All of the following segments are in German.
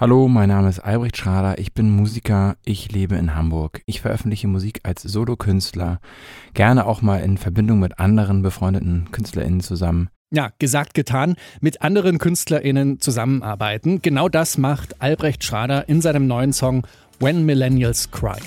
Hallo, mein Name ist Albrecht Schrader, ich bin Musiker, ich lebe in Hamburg. Ich veröffentliche Musik als Solokünstler, gerne auch mal in Verbindung mit anderen befreundeten KünstlerInnen zusammen. Ja, gesagt, getan, mit anderen KünstlerInnen zusammenarbeiten. Genau das macht Albrecht Schrader in seinem neuen Song When Millennials Cry.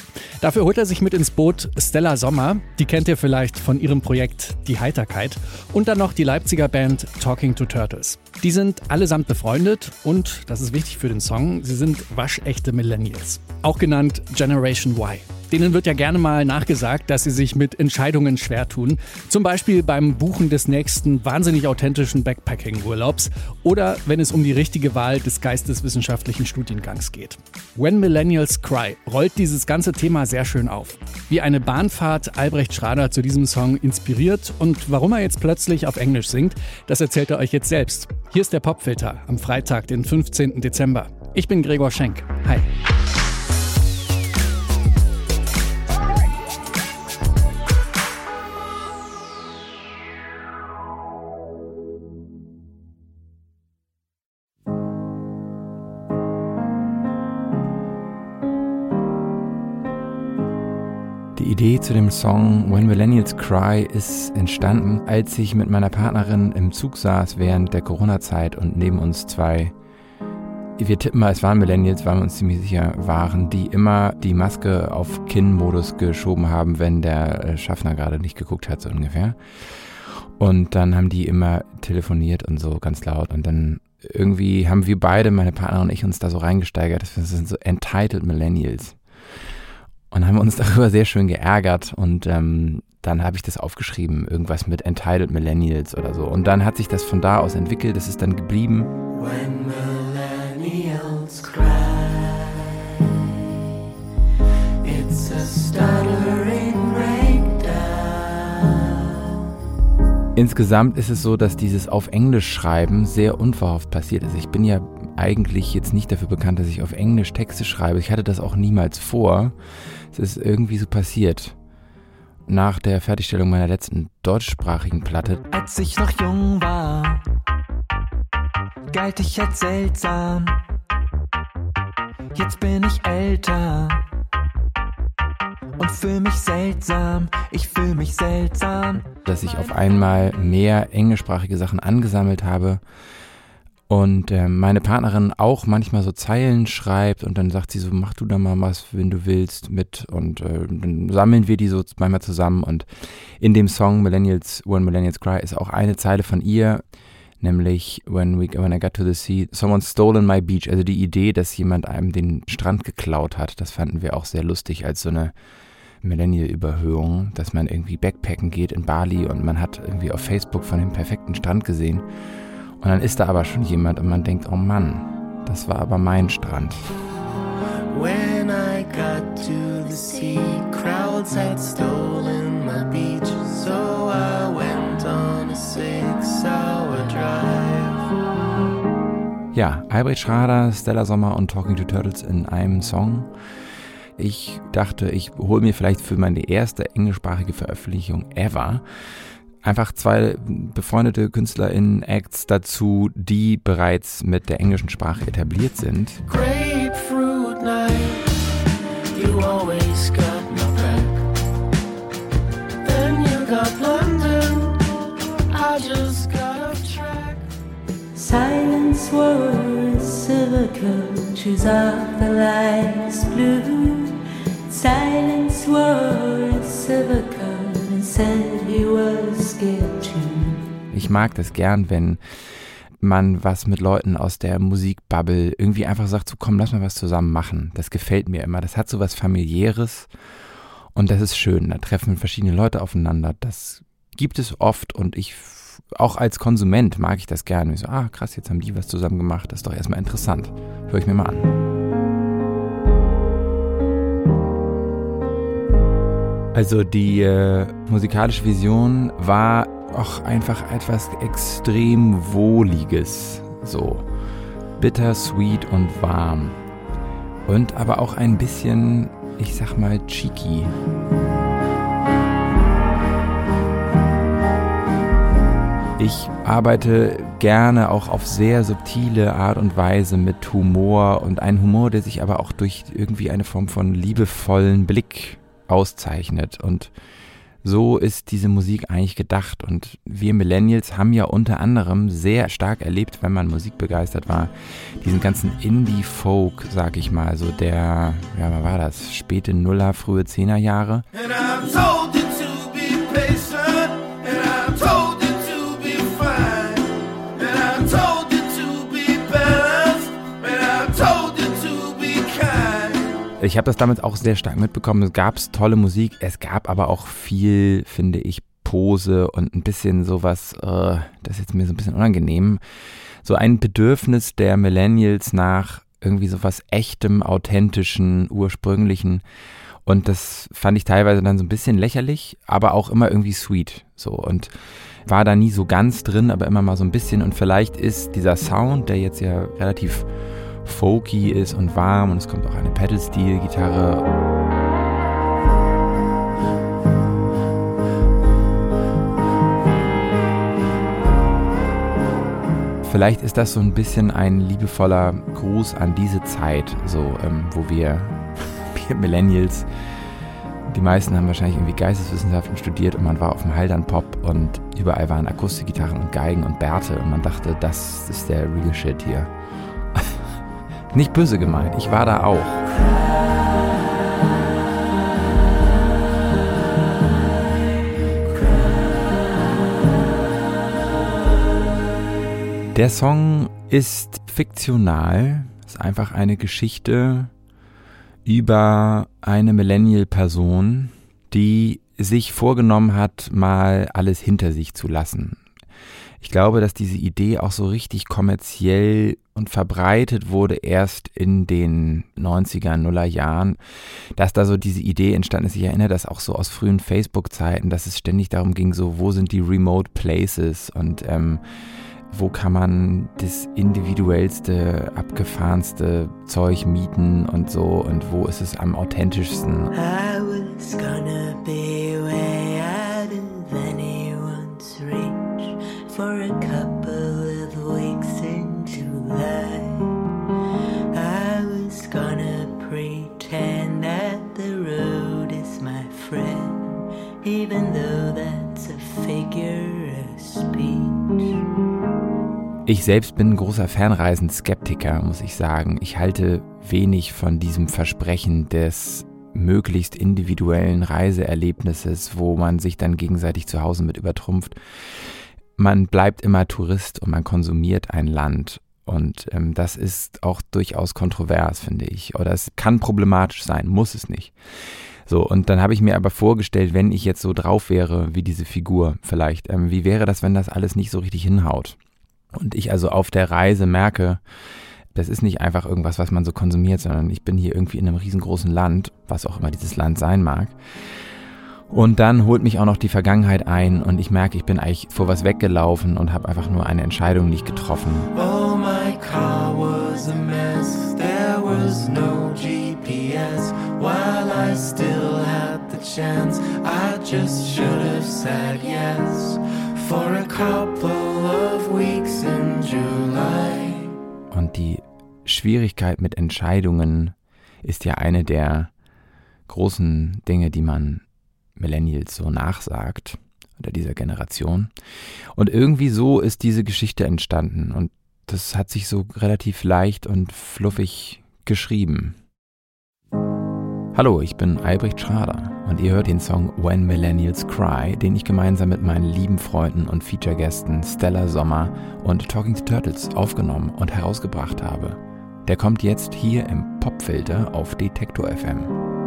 Dafür holt er sich mit ins Boot Stella Sommer, die kennt ihr vielleicht von ihrem Projekt Die Heiterkeit, und dann noch die Leipziger Band Talking to Turtles. Die sind allesamt befreundet und, das ist wichtig für den Song, sie sind waschechte Millennials, auch genannt Generation Y. Denen wird ja gerne mal nachgesagt, dass sie sich mit Entscheidungen schwer tun. Zum Beispiel beim Buchen des nächsten wahnsinnig authentischen Backpacking-Urlaubs oder wenn es um die richtige Wahl des geisteswissenschaftlichen Studiengangs geht. When Millennials Cry rollt dieses ganze Thema sehr schön auf. Wie eine Bahnfahrt Albrecht Schrader zu diesem Song inspiriert und warum er jetzt plötzlich auf Englisch singt, das erzählt er euch jetzt selbst. Hier ist der Popfilter am Freitag, den 15. Dezember. Ich bin Gregor Schenk. Hi. Idee zu dem Song When Millennials Cry ist entstanden, als ich mit meiner Partnerin im Zug saß während der Corona-Zeit und neben uns zwei, wir tippen mal, es waren Millennials, weil wir uns ziemlich sicher waren, die immer die Maske auf Kinn-Modus geschoben haben, wenn der äh, Schaffner gerade nicht geguckt hat, so ungefähr. Und dann haben die immer telefoniert und so ganz laut und dann irgendwie haben wir beide, meine Partner und ich, uns da so reingesteigert, das sind so entitled Millennials und haben uns darüber sehr schön geärgert und ähm, dann habe ich das aufgeschrieben, irgendwas mit Entitled Millennials oder so. Und dann hat sich das von da aus entwickelt, das ist dann geblieben. When millennials cry, it's a stuttering breakdown. Insgesamt ist es so, dass dieses auf Englisch schreiben sehr unverhofft passiert ist. Ich bin ja eigentlich jetzt nicht dafür bekannt, dass ich auf Englisch Texte schreibe. Ich hatte das auch niemals vor. Es ist irgendwie so passiert. Nach der Fertigstellung meiner letzten deutschsprachigen Platte. Als ich noch jung war, galt ich als seltsam. Jetzt bin ich älter und fühle mich seltsam. Ich fühle mich seltsam. Dass ich auf einmal mehr englischsprachige Sachen angesammelt habe und äh, meine Partnerin auch manchmal so Zeilen schreibt und dann sagt sie so, mach du da mal was, wenn du willst, mit. Und äh, dann sammeln wir die so manchmal zusammen. Und in dem Song Millennials, When Millennials Cry ist auch eine Zeile von ihr, nämlich when, we, when I got to the sea, someone stolen my beach, also die Idee, dass jemand einem den Strand geklaut hat, das fanden wir auch sehr lustig als so eine Millennial-Überhöhung, dass man irgendwie Backpacken geht in Bali und man hat irgendwie auf Facebook von dem perfekten Strand gesehen und dann ist da aber schon jemand und man denkt, oh Mann, das war aber mein Strand. When I got to the sea, crowds had stolen my beach, so I went on a six-hour drive. Ja, Albrecht Schrader, Stella Sommer und Talking to Turtles in einem Song. Ich dachte, ich hole mir vielleicht für meine erste englischsprachige Veröffentlichung ever einfach zwei befreundete KünstlerInnen-Acts dazu, die bereits mit der englischen Sprache etabliert sind. Grapefruit night, you always got my back. Then you got London, I just got off track. Silence was silver coaches of the lights blue. Silence was silver. Ich mag das gern, wenn man was mit Leuten aus der Musikbubble irgendwie einfach sagt, so komm, lass mal was zusammen machen. Das gefällt mir immer. Das hat so was familiäres und das ist schön. Da treffen verschiedene Leute aufeinander. Das gibt es oft und ich auch als Konsument mag ich das gerne. Ich so, ah krass, jetzt haben die was zusammen gemacht. Das ist doch erstmal interessant. Hör ich mir mal an. Also die äh, musikalische Vision war auch einfach etwas extrem Wohliges, so bittersweet und warm. Und aber auch ein bisschen, ich sag mal, cheeky. Ich arbeite gerne auch auf sehr subtile Art und Weise mit Humor und einen Humor, der sich aber auch durch irgendwie eine Form von liebevollen Blick auszeichnet. Und so ist diese Musik eigentlich gedacht. Und wir Millennials haben ja unter anderem sehr stark erlebt, wenn man musikbegeistert war, diesen ganzen Indie-Folk, sag ich mal, so der, ja, was war das? Späte Nuller, frühe Zehnerjahre. And Ich habe das damals auch sehr stark mitbekommen. Es gab tolle Musik, es gab aber auch viel, finde ich, Pose und ein bisschen sowas, äh, das ist jetzt mir so ein bisschen unangenehm. So ein Bedürfnis der Millennials nach irgendwie sowas echtem, authentischen, ursprünglichen. Und das fand ich teilweise dann so ein bisschen lächerlich, aber auch immer irgendwie sweet. So und war da nie so ganz drin, aber immer mal so ein bisschen. Und vielleicht ist dieser Sound, der jetzt ja relativ folky ist und warm und es kommt auch eine Pedal-Steel-Gitarre. Vielleicht ist das so ein bisschen ein liebevoller Gruß an diese Zeit, so ähm, wo wir, wir Millennials, die meisten haben wahrscheinlich irgendwie Geisteswissenschaften studiert und man war auf dem Haldern Pop und überall waren Akustikgitarren und Geigen und Bärte und man dachte, das ist der real Shit hier. Nicht böse gemeint, ich war da auch. Der Song ist fiktional, ist einfach eine Geschichte über eine Millennial-Person, die sich vorgenommen hat, mal alles hinter sich zu lassen. Ich glaube, dass diese Idee auch so richtig kommerziell und verbreitet wurde erst in den 90er, Nuller Jahren, dass da so diese Idee entstanden ist. Ich erinnere das auch so aus frühen Facebook-Zeiten, dass es ständig darum ging, so wo sind die Remote Places und ähm, wo kann man das individuellste, abgefahrenste Zeug mieten und so und wo ist es am authentischsten. I was gonna be Ich selbst bin ein großer Fernreisen-Skeptiker, muss ich sagen. Ich halte wenig von diesem Versprechen des möglichst individuellen Reiseerlebnisses, wo man sich dann gegenseitig zu Hause mit übertrumpft man bleibt immer Tourist und man konsumiert ein Land. Und ähm, das ist auch durchaus kontrovers, finde ich. Oder es kann problematisch sein, muss es nicht. So, und dann habe ich mir aber vorgestellt, wenn ich jetzt so drauf wäre wie diese Figur vielleicht, ähm, wie wäre das, wenn das alles nicht so richtig hinhaut? Und ich also auf der Reise merke, das ist nicht einfach irgendwas, was man so konsumiert, sondern ich bin hier irgendwie in einem riesengroßen Land, was auch immer dieses Land sein mag. Und dann holt mich auch noch die Vergangenheit ein und ich merke, ich bin eigentlich vor was weggelaufen und habe einfach nur eine Entscheidung nicht getroffen. Oh, my car was a mess. There was no GPS. While I still had the chance, I just should have said yes for a couple of weeks in July. Und die Schwierigkeit mit Entscheidungen ist ja eine der großen Dinge, die man Millennials so nachsagt oder dieser Generation. Und irgendwie so ist diese Geschichte entstanden und das hat sich so relativ leicht und fluffig geschrieben. Hallo, ich bin Albrecht Schrader und ihr hört den Song When Millennials Cry, den ich gemeinsam mit meinen lieben Freunden und Feature-Gästen Stella Sommer und Talking Turtles aufgenommen und herausgebracht habe. Der kommt jetzt hier im Popfilter auf Detektor FM.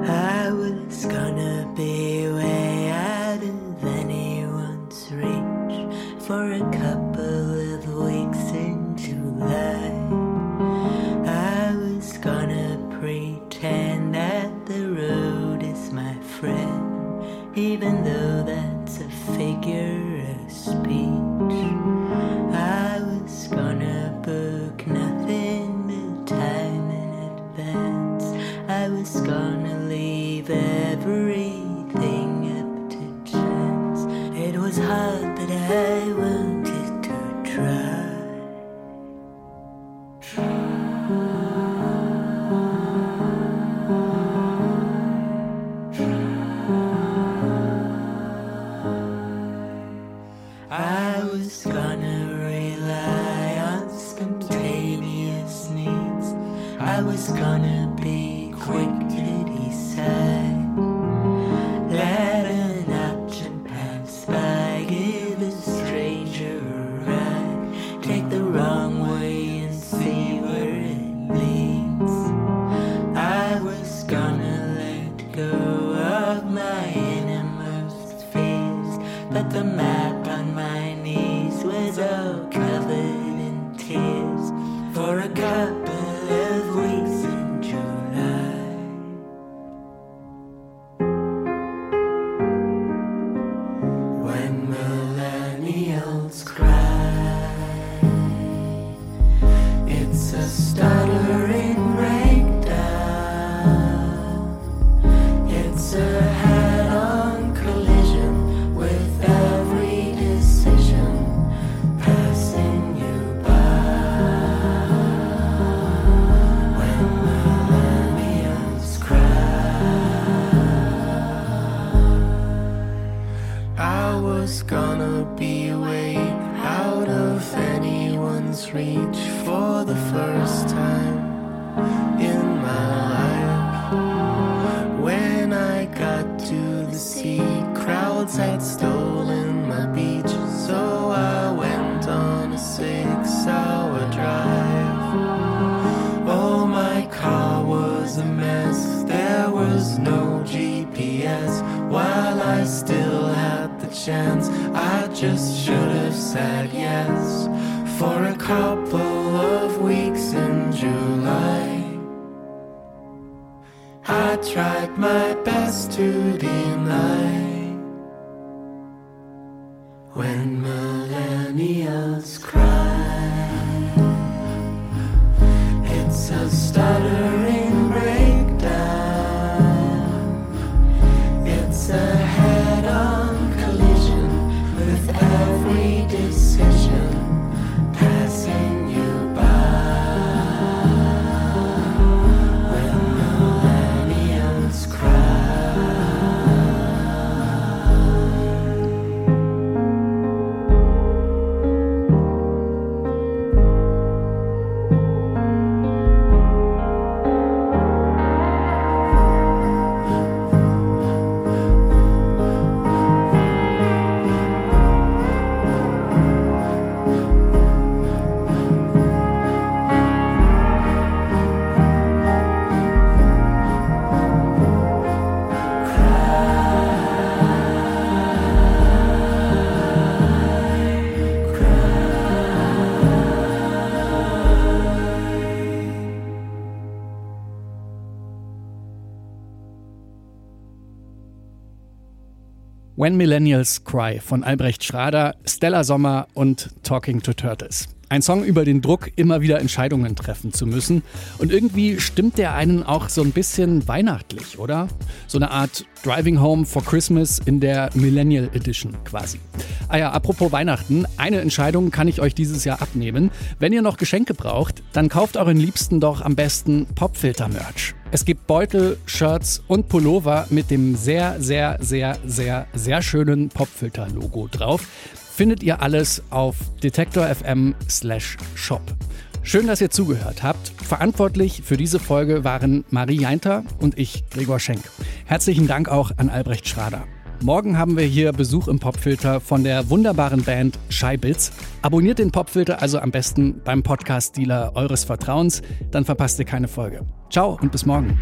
I was gonna be way out of anyone's reach for a couple of weeks in July. I was gonna pretend that the even though that's a figure of speech. Millennials cry, it's a stuttering breakdown. It's a head-on collision with every decision passing you by. When millennials cry, I was gonna be reach for the first time in my life. When I got to the sea, crowds had stolen my beach, so I went on a six-hour drive. Oh, my car was a mess. There was no GPS. While I still had the chance, I just should have said yes for a couple of weeks in July. I tried my best to deny when When Millennials Cry von Albrecht Schrader, Stella Sommer und Talking to Turtles. Ein Song über den Druck, immer wieder Entscheidungen treffen zu müssen. Und irgendwie stimmt der einen auch so ein bisschen weihnachtlich, oder? So eine Art Driving Home for Christmas in der Millennial Edition quasi. Ah ja, apropos Weihnachten, eine Entscheidung kann ich euch dieses Jahr abnehmen. Wenn ihr noch Geschenke braucht, dann kauft euren Liebsten doch am besten Popfilter-Merch. Es gibt Beutel, Shirts und Pullover mit dem sehr, sehr, sehr, sehr, sehr schönen Popfilter-Logo drauf. Findet ihr alles auf detektor.fm slash shop. Schön, dass ihr zugehört habt. Verantwortlich für diese Folge waren Marie Jainter und ich, Gregor Schenk. Herzlichen Dank auch an Albrecht Schrader. Morgen haben wir hier Besuch im Popfilter von der wunderbaren Band Scheibitz. Abonniert den Popfilter also am besten beim Podcast-Dealer eures Vertrauens, dann verpasst ihr keine Folge. Ciao und bis morgen.